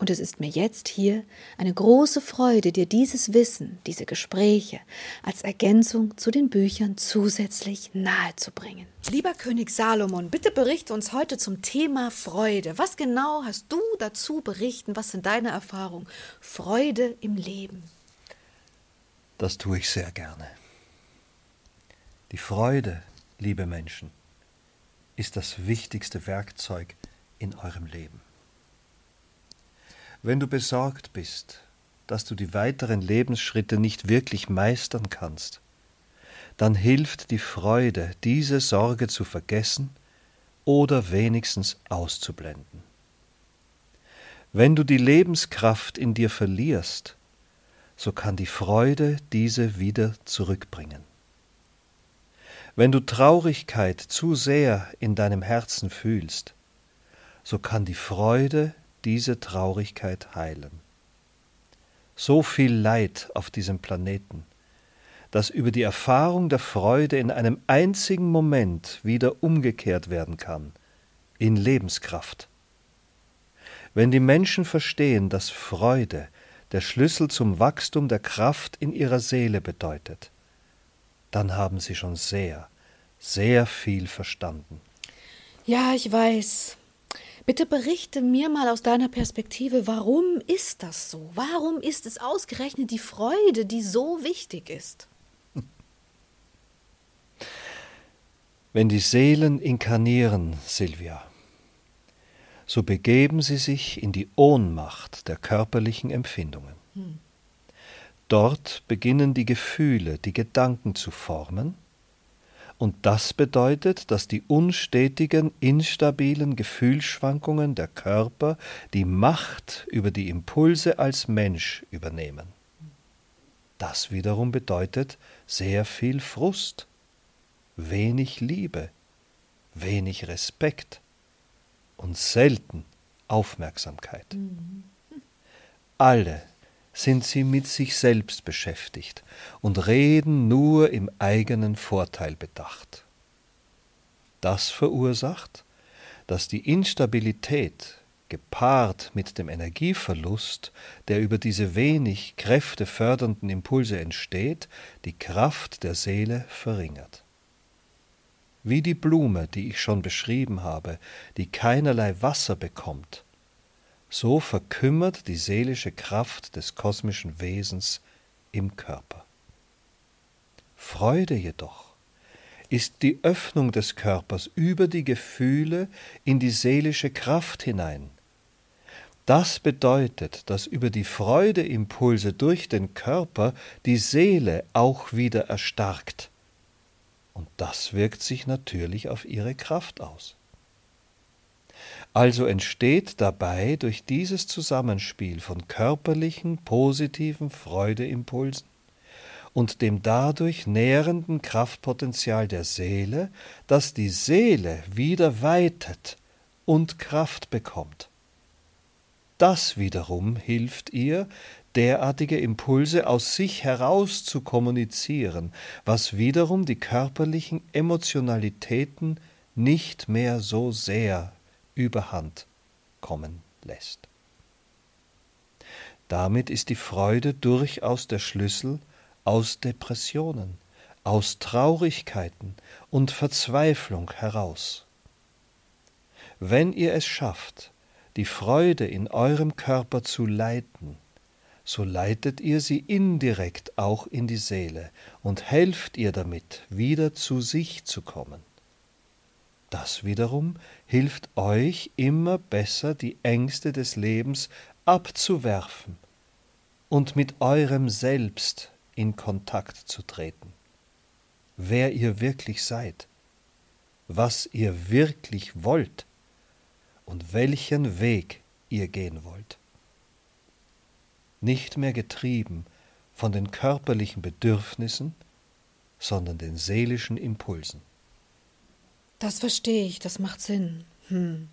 Und es ist mir jetzt hier eine große Freude, dir dieses Wissen, diese Gespräche als Ergänzung zu den Büchern zusätzlich nahezubringen. Lieber König Salomon, bitte berichte uns heute zum Thema Freude. Was genau hast du dazu berichten? Was sind deine Erfahrungen? Freude im Leben. Das tue ich sehr gerne. Die Freude, liebe Menschen, ist das wichtigste Werkzeug in eurem Leben. Wenn du besorgt bist, dass du die weiteren Lebensschritte nicht wirklich meistern kannst, dann hilft die Freude, diese Sorge zu vergessen oder wenigstens auszublenden. Wenn du die Lebenskraft in dir verlierst, so kann die Freude diese wieder zurückbringen. Wenn du Traurigkeit zu sehr in deinem Herzen fühlst, so kann die Freude diese Traurigkeit heilen. So viel Leid auf diesem Planeten, das über die Erfahrung der Freude in einem einzigen Moment wieder umgekehrt werden kann, in Lebenskraft. Wenn die Menschen verstehen, dass Freude der Schlüssel zum Wachstum der Kraft in ihrer Seele bedeutet, dann haben sie schon sehr, sehr viel verstanden. Ja, ich weiß. Bitte berichte mir mal aus deiner Perspektive, warum ist das so? Warum ist es ausgerechnet die Freude, die so wichtig ist? Wenn die Seelen inkarnieren, Silvia, so begeben sie sich in die Ohnmacht der körperlichen Empfindungen. Hm. Dort beginnen die Gefühle, die Gedanken zu formen, und das bedeutet, dass die unstetigen, instabilen Gefühlsschwankungen der Körper die Macht über die Impulse als Mensch übernehmen. Das wiederum bedeutet sehr viel Frust, wenig Liebe, wenig Respekt und selten Aufmerksamkeit. Mhm. Alle sind sie mit sich selbst beschäftigt und reden nur im eigenen Vorteil bedacht. Das verursacht, dass die Instabilität gepaart mit dem Energieverlust, der über diese wenig kräftefördernden Impulse entsteht, die Kraft der Seele verringert. Wie die Blume, die ich schon beschrieben habe, die keinerlei Wasser bekommt, so verkümmert die seelische Kraft des kosmischen Wesens im Körper. Freude jedoch ist die Öffnung des Körpers über die Gefühle in die seelische Kraft hinein. Das bedeutet, dass über die Freudeimpulse durch den Körper die Seele auch wieder erstarkt. Und das wirkt sich natürlich auf ihre Kraft aus. Also entsteht dabei durch dieses Zusammenspiel von körperlichen, positiven Freudeimpulsen und dem dadurch nährenden Kraftpotenzial der Seele, dass die Seele wieder weitet und Kraft bekommt. Das wiederum hilft ihr, derartige Impulse aus sich heraus zu kommunizieren, was wiederum die körperlichen Emotionalitäten nicht mehr so sehr überhand kommen lässt. Damit ist die Freude durchaus der Schlüssel aus Depressionen, aus Traurigkeiten und Verzweiflung heraus. Wenn ihr es schafft, die Freude in eurem Körper zu leiten, so leitet ihr sie indirekt auch in die Seele und helft ihr damit, wieder zu sich zu kommen. Das wiederum hilft euch immer besser die Ängste des Lebens abzuwerfen und mit eurem Selbst in Kontakt zu treten. Wer ihr wirklich seid, was ihr wirklich wollt und welchen Weg ihr gehen wollt. Nicht mehr getrieben von den körperlichen Bedürfnissen, sondern den seelischen Impulsen. Das verstehe ich, das macht Sinn. Hm.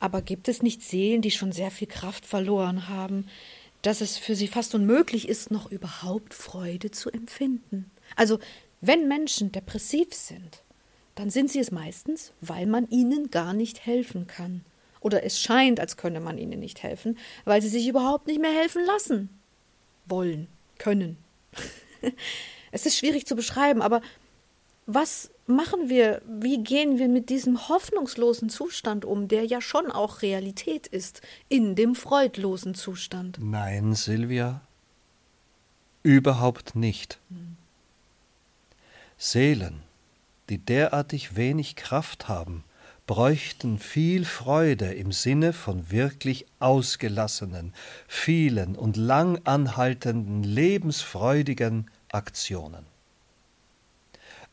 Aber gibt es nicht Seelen, die schon sehr viel Kraft verloren haben, dass es für sie fast unmöglich ist, noch überhaupt Freude zu empfinden? Also, wenn Menschen depressiv sind, dann sind sie es meistens, weil man ihnen gar nicht helfen kann. Oder es scheint, als könne man ihnen nicht helfen, weil sie sich überhaupt nicht mehr helfen lassen. Wollen, können. es ist schwierig zu beschreiben, aber was machen wir, wie gehen wir mit diesem hoffnungslosen Zustand um, der ja schon auch Realität ist, in dem freudlosen Zustand? Nein, Silvia, überhaupt nicht. Hm. Seelen, die derartig wenig Kraft haben, bräuchten viel Freude im Sinne von wirklich ausgelassenen, vielen und lang anhaltenden, lebensfreudigen Aktionen.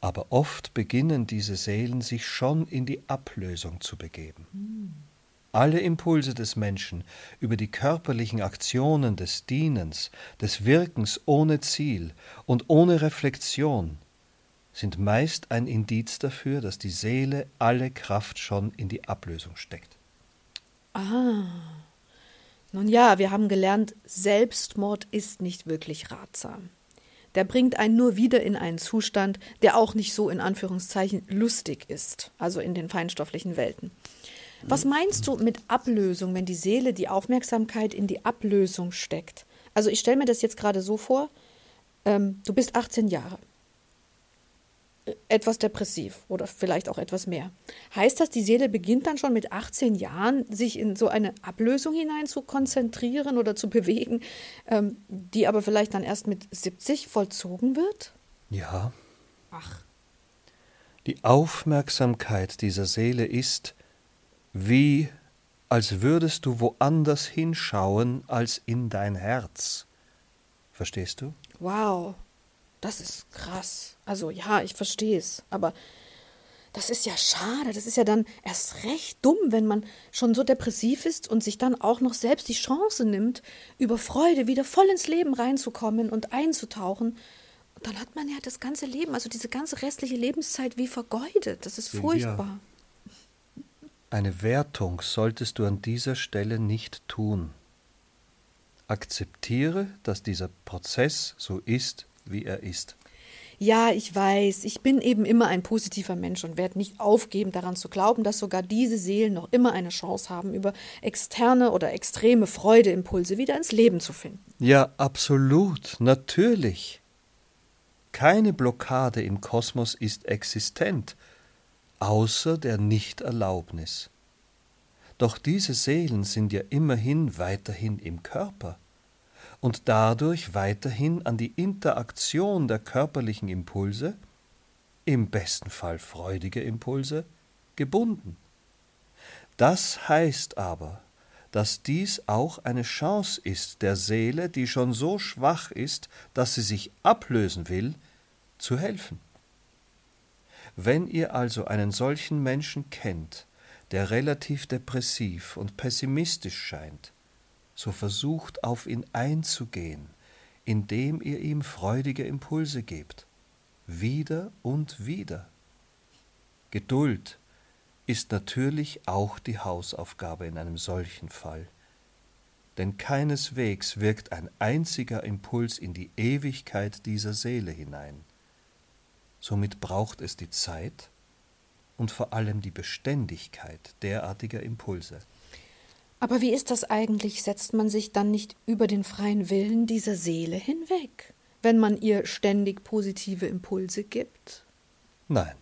Aber oft beginnen diese Seelen sich schon in die Ablösung zu begeben. Alle Impulse des Menschen über die körperlichen Aktionen des Dienens, des Wirkens ohne Ziel und ohne Reflexion sind meist ein Indiz dafür, dass die Seele alle Kraft schon in die Ablösung steckt. Ah. Nun ja, wir haben gelernt, Selbstmord ist nicht wirklich ratsam. Der bringt einen nur wieder in einen Zustand, der auch nicht so in Anführungszeichen lustig ist, also in den feinstofflichen Welten. Was meinst du mit Ablösung, wenn die Seele die Aufmerksamkeit in die Ablösung steckt? Also ich stelle mir das jetzt gerade so vor, ähm, du bist 18 Jahre etwas depressiv oder vielleicht auch etwas mehr. Heißt das, die Seele beginnt dann schon mit 18 Jahren, sich in so eine Ablösung hinein zu konzentrieren oder zu bewegen, ähm, die aber vielleicht dann erst mit 70 vollzogen wird? Ja. Ach. Die Aufmerksamkeit dieser Seele ist, wie als würdest du woanders hinschauen als in dein Herz. Verstehst du? Wow. Das ist krass. Also ja, ich verstehe es, aber das ist ja schade. Das ist ja dann erst recht dumm, wenn man schon so depressiv ist und sich dann auch noch selbst die Chance nimmt, über Freude wieder voll ins Leben reinzukommen und einzutauchen. Und dann hat man ja das ganze Leben, also diese ganze restliche Lebenszeit wie vergeudet. Das ist furchtbar. Eine Wertung solltest du an dieser Stelle nicht tun. Akzeptiere, dass dieser Prozess so ist, wie er ist. Ja, ich weiß, ich bin eben immer ein positiver Mensch und werde nicht aufgeben, daran zu glauben, dass sogar diese Seelen noch immer eine Chance haben, über externe oder extreme Freudeimpulse wieder ins Leben zu finden. Ja, absolut, natürlich. Keine Blockade im Kosmos ist existent, außer der Nichterlaubnis. Doch diese Seelen sind ja immerhin weiterhin im Körper und dadurch weiterhin an die Interaktion der körperlichen Impulse, im besten Fall freudige Impulse, gebunden. Das heißt aber, dass dies auch eine Chance ist der Seele, die schon so schwach ist, dass sie sich ablösen will, zu helfen. Wenn ihr also einen solchen Menschen kennt, der relativ depressiv und pessimistisch scheint, so versucht auf ihn einzugehen, indem ihr ihm freudige Impulse gebt, wieder und wieder. Geduld ist natürlich auch die Hausaufgabe in einem solchen Fall, denn keineswegs wirkt ein einziger Impuls in die Ewigkeit dieser Seele hinein. Somit braucht es die Zeit und vor allem die Beständigkeit derartiger Impulse. Aber wie ist das eigentlich? Setzt man sich dann nicht über den freien Willen dieser Seele hinweg, wenn man ihr ständig positive Impulse gibt? Nein.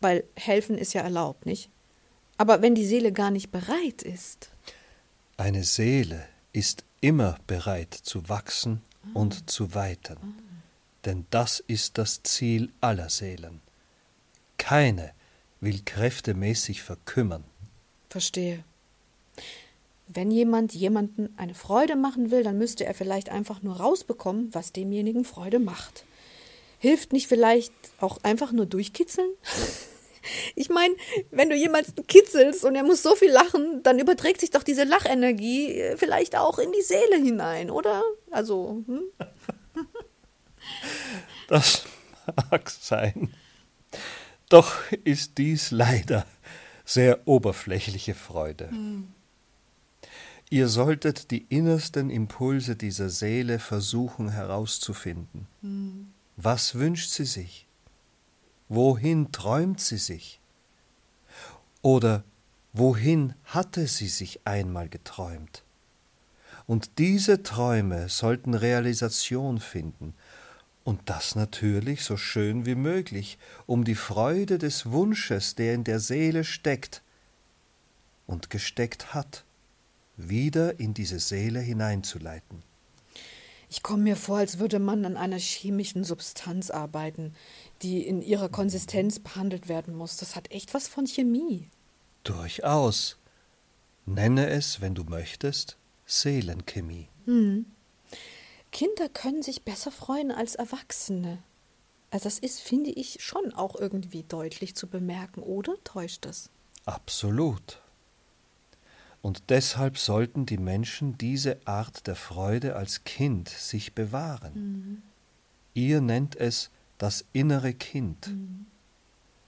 Weil helfen ist ja erlaubt, nicht? Aber wenn die Seele gar nicht bereit ist. Eine Seele ist immer bereit zu wachsen ah. und zu weiten, ah. denn das ist das Ziel aller Seelen. Keine will kräftemäßig verkümmern. Verstehe. Wenn jemand jemanden eine Freude machen will, dann müsste er vielleicht einfach nur rausbekommen, was demjenigen Freude macht. Hilft nicht vielleicht auch einfach nur durchkitzeln? Ich meine, wenn du jemanden kitzelst und er muss so viel lachen, dann überträgt sich doch diese Lachenergie äh, vielleicht auch in die Seele hinein, oder? Also, hm? Das mag sein. Doch ist dies leider sehr oberflächliche Freude. Hm. Ihr solltet die innersten Impulse dieser Seele versuchen herauszufinden. Hm. Was wünscht sie sich? Wohin träumt sie sich? Oder wohin hatte sie sich einmal geträumt? Und diese Träume sollten Realisation finden, und das natürlich so schön wie möglich, um die Freude des Wunsches, der in der Seele steckt und gesteckt hat, wieder in diese Seele hineinzuleiten. Ich komme mir vor, als würde man an einer chemischen Substanz arbeiten, die in ihrer Konsistenz behandelt werden muss. Das hat echt was von Chemie. Durchaus. Nenne es, wenn du möchtest, Seelenchemie. Hm. Kinder können sich besser freuen als Erwachsene. Also das ist, finde ich, schon auch irgendwie deutlich zu bemerken, oder täuscht das? Absolut. Und deshalb sollten die Menschen diese Art der Freude als Kind sich bewahren. Mhm. Ihr nennt es das innere Kind. Mhm.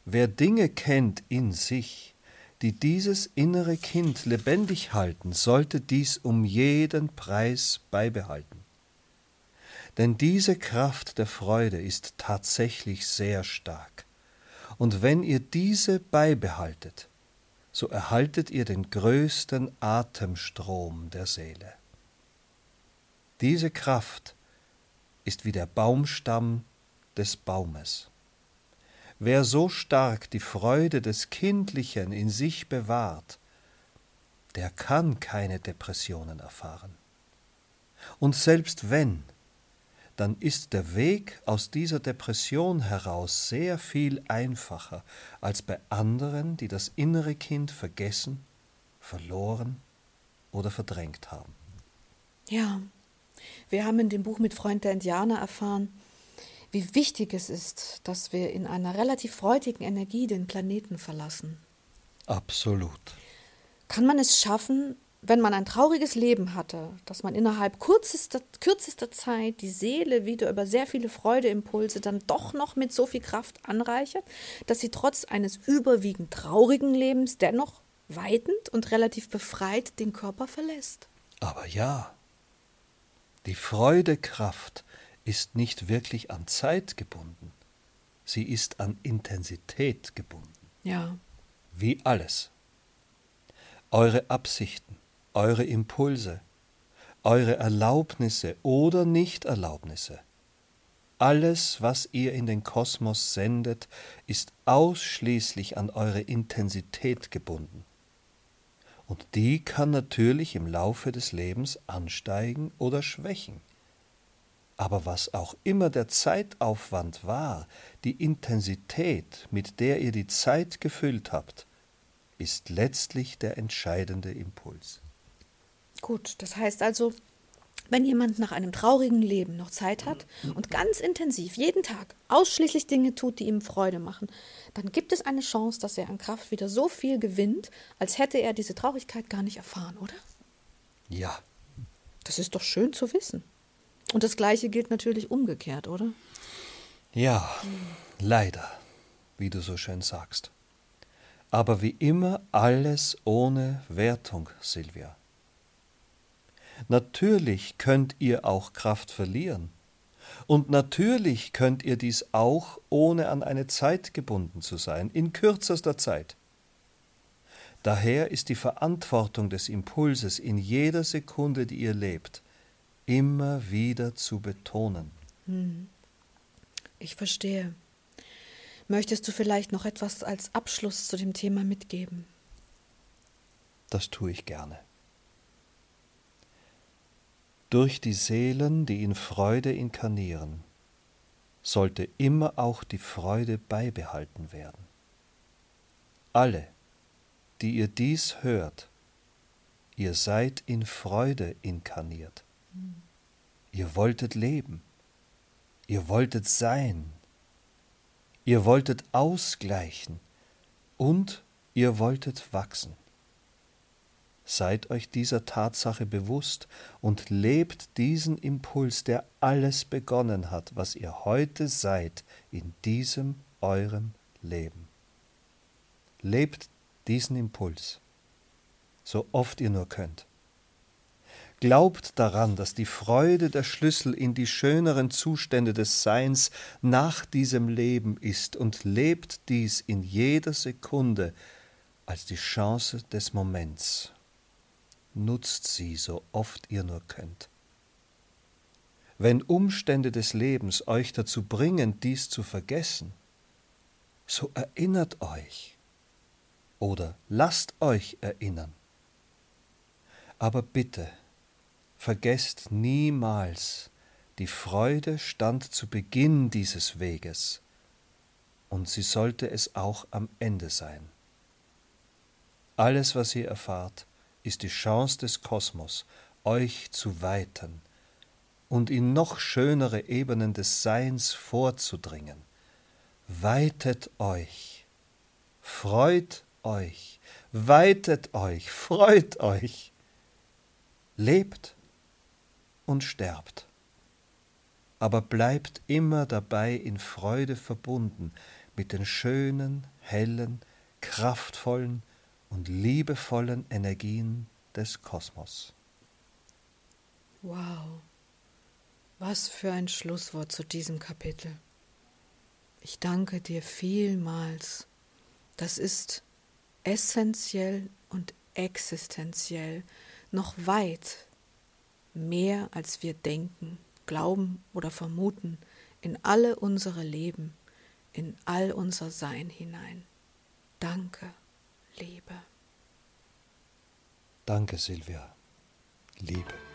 Wer Dinge kennt in sich, die dieses innere Kind lebendig halten, sollte dies um jeden Preis beibehalten. Denn diese Kraft der Freude ist tatsächlich sehr stark. Und wenn ihr diese beibehaltet, so erhaltet ihr den größten Atemstrom der Seele. Diese Kraft ist wie der Baumstamm des Baumes. Wer so stark die Freude des Kindlichen in sich bewahrt, der kann keine Depressionen erfahren. Und selbst wenn, dann ist der Weg aus dieser Depression heraus sehr viel einfacher als bei anderen, die das innere Kind vergessen, verloren oder verdrängt haben. Ja, wir haben in dem Buch mit Freund der Indianer erfahren, wie wichtig es ist, dass wir in einer relativ freudigen Energie den Planeten verlassen. Absolut. Kann man es schaffen, wenn man ein trauriges Leben hatte, dass man innerhalb kürzester, kürzester Zeit die Seele wieder über sehr viele Freudeimpulse dann doch noch mit so viel Kraft anreichert, dass sie trotz eines überwiegend traurigen Lebens dennoch weitend und relativ befreit den Körper verlässt. Aber ja, die Freudekraft ist nicht wirklich an Zeit gebunden, sie ist an Intensität gebunden. Ja. Wie alles. Eure Absichten, eure Impulse, eure Erlaubnisse oder Nichterlaubnisse. Alles, was ihr in den Kosmos sendet, ist ausschließlich an eure Intensität gebunden. Und die kann natürlich im Laufe des Lebens ansteigen oder schwächen. Aber was auch immer der Zeitaufwand war, die Intensität, mit der ihr die Zeit gefüllt habt, ist letztlich der entscheidende Impuls. Gut, das heißt also, wenn jemand nach einem traurigen Leben noch Zeit hat und ganz intensiv jeden Tag ausschließlich Dinge tut, die ihm Freude machen, dann gibt es eine Chance, dass er an Kraft wieder so viel gewinnt, als hätte er diese Traurigkeit gar nicht erfahren, oder? Ja. Das ist doch schön zu wissen. Und das Gleiche gilt natürlich umgekehrt, oder? Ja, leider, wie du so schön sagst. Aber wie immer alles ohne Wertung, Silvia. Natürlich könnt ihr auch Kraft verlieren. Und natürlich könnt ihr dies auch, ohne an eine Zeit gebunden zu sein, in kürzester Zeit. Daher ist die Verantwortung des Impulses in jeder Sekunde, die ihr lebt, immer wieder zu betonen. Hm. Ich verstehe. Möchtest du vielleicht noch etwas als Abschluss zu dem Thema mitgeben? Das tue ich gerne. Durch die Seelen, die in Freude inkarnieren, sollte immer auch die Freude beibehalten werden. Alle, die ihr dies hört, ihr seid in Freude inkarniert. Ihr wolltet leben, ihr wolltet sein, ihr wolltet ausgleichen und ihr wolltet wachsen. Seid euch dieser Tatsache bewusst und lebt diesen Impuls, der alles begonnen hat, was ihr heute seid, in diesem eurem Leben. Lebt diesen Impuls, so oft ihr nur könnt. Glaubt daran, dass die Freude der Schlüssel in die schöneren Zustände des Seins nach diesem Leben ist und lebt dies in jeder Sekunde als die Chance des Moments. Nutzt sie so oft ihr nur könnt. Wenn Umstände des Lebens euch dazu bringen, dies zu vergessen, so erinnert euch oder lasst euch erinnern. Aber bitte, vergesst niemals, die Freude stand zu Beginn dieses Weges, und sie sollte es auch am Ende sein. Alles, was ihr erfahrt, ist die Chance des Kosmos, euch zu weiten und in noch schönere Ebenen des Seins vorzudringen. Weitet euch, freut euch, weitet euch, freut euch, lebt und sterbt, aber bleibt immer dabei in Freude verbunden mit den schönen, hellen, kraftvollen und liebevollen Energien des Kosmos. Wow, was für ein Schlusswort zu diesem Kapitel. Ich danke dir vielmals. Das ist essentiell und existenziell noch weit mehr als wir denken, glauben oder vermuten, in alle unsere Leben, in all unser Sein hinein. Danke, Liebe. Danke, Silvia. Liebe.